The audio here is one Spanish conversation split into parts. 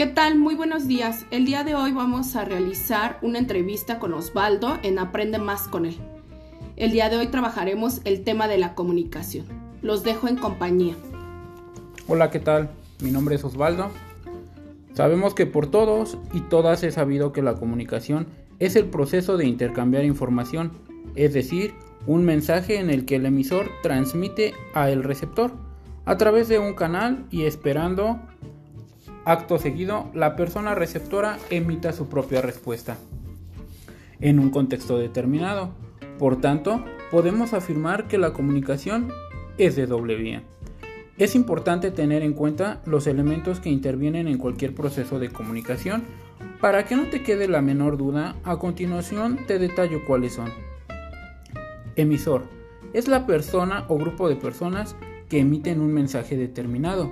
¿Qué tal? Muy buenos días. El día de hoy vamos a realizar una entrevista con Osvaldo en Aprende más con él. El día de hoy trabajaremos el tema de la comunicación. Los dejo en compañía. Hola, ¿qué tal? Mi nombre es Osvaldo. Sabemos que por todos y todas he sabido que la comunicación es el proceso de intercambiar información, es decir, un mensaje en el que el emisor transmite a el receptor a través de un canal y esperando acto seguido la persona receptora emita su propia respuesta en un contexto determinado. Por tanto, podemos afirmar que la comunicación es de doble vía. Es importante tener en cuenta los elementos que intervienen en cualquier proceso de comunicación. Para que no te quede la menor duda, a continuación te detallo cuáles son. Emisor. Es la persona o grupo de personas que emiten un mensaje determinado.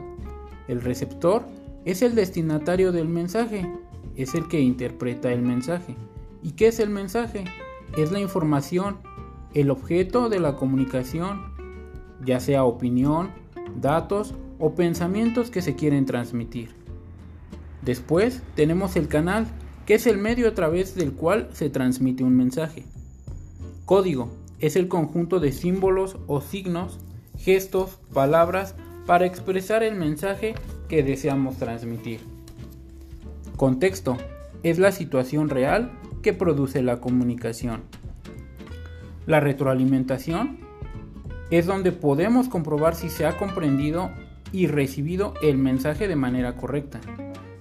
El receptor es el destinatario del mensaje, es el que interpreta el mensaje. ¿Y qué es el mensaje? Es la información, el objeto de la comunicación, ya sea opinión, datos o pensamientos que se quieren transmitir. Después tenemos el canal, que es el medio a través del cual se transmite un mensaje. Código es el conjunto de símbolos o signos, gestos, palabras para expresar el mensaje que deseamos transmitir. Contexto es la situación real que produce la comunicación. La retroalimentación es donde podemos comprobar si se ha comprendido y recibido el mensaje de manera correcta.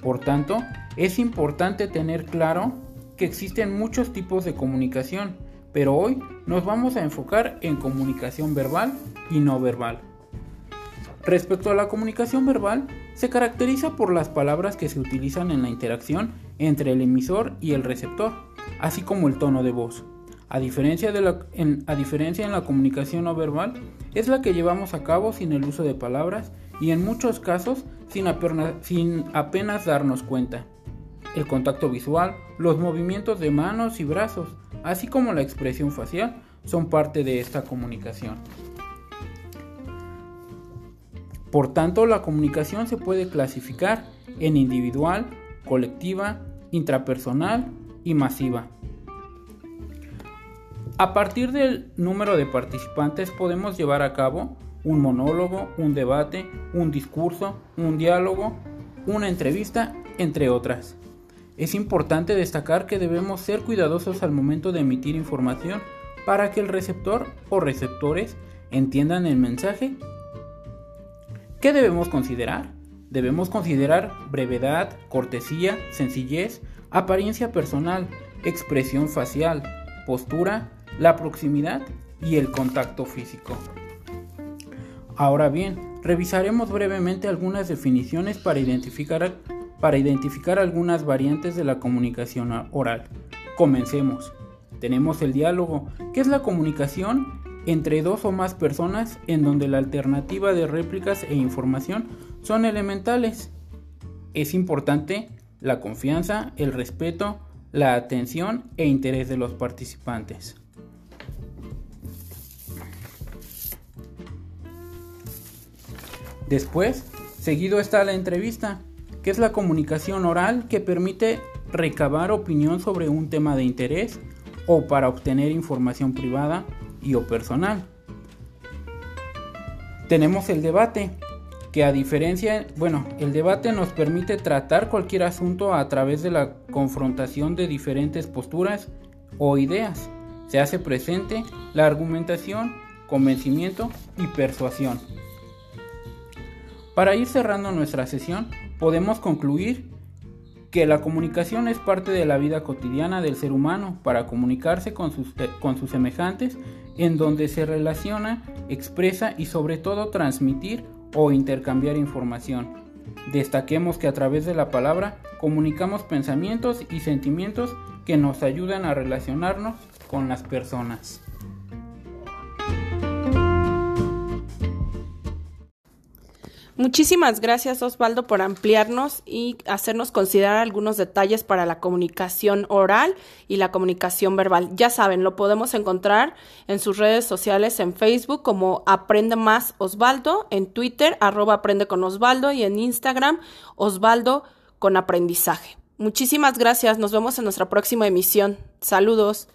Por tanto, es importante tener claro que existen muchos tipos de comunicación, pero hoy nos vamos a enfocar en comunicación verbal y no verbal. Respecto a la comunicación verbal, se caracteriza por las palabras que se utilizan en la interacción entre el emisor y el receptor, así como el tono de voz. A diferencia, de la, en, a diferencia en la comunicación no verbal, es la que llevamos a cabo sin el uso de palabras y en muchos casos sin sin apenas darnos cuenta. El contacto visual, los movimientos de manos y brazos, así como la expresión facial, son parte de esta comunicación. Por tanto, la comunicación se puede clasificar en individual, colectiva, intrapersonal y masiva. A partir del número de participantes podemos llevar a cabo un monólogo, un debate, un discurso, un diálogo, una entrevista, entre otras. Es importante destacar que debemos ser cuidadosos al momento de emitir información para que el receptor o receptores entiendan el mensaje. ¿Qué debemos considerar? Debemos considerar brevedad, cortesía, sencillez, apariencia personal, expresión facial, postura la proximidad y el contacto físico. Ahora bien, revisaremos brevemente algunas definiciones para identificar, para identificar algunas variantes de la comunicación oral. Comencemos. Tenemos el diálogo, que es la comunicación entre dos o más personas en donde la alternativa de réplicas e información son elementales. Es importante la confianza, el respeto, la atención e interés de los participantes. Después, seguido está la entrevista, que es la comunicación oral que permite recabar opinión sobre un tema de interés o para obtener información privada o personal. Tenemos el debate, que a diferencia, bueno, el debate nos permite tratar cualquier asunto a través de la confrontación de diferentes posturas o ideas. Se hace presente la argumentación, convencimiento y persuasión. Para ir cerrando nuestra sesión, podemos concluir que la comunicación es parte de la vida cotidiana del ser humano para comunicarse con sus, con sus semejantes en donde se relaciona, expresa y sobre todo transmitir o intercambiar información. Destaquemos que a través de la palabra comunicamos pensamientos y sentimientos que nos ayudan a relacionarnos con las personas. Muchísimas gracias Osvaldo por ampliarnos y hacernos considerar algunos detalles para la comunicación oral y la comunicación verbal. Ya saben, lo podemos encontrar en sus redes sociales en Facebook como Aprende Más Osvaldo, en Twitter arroba Aprende con Osvaldo y en Instagram Osvaldo con aprendizaje. Muchísimas gracias, nos vemos en nuestra próxima emisión. Saludos.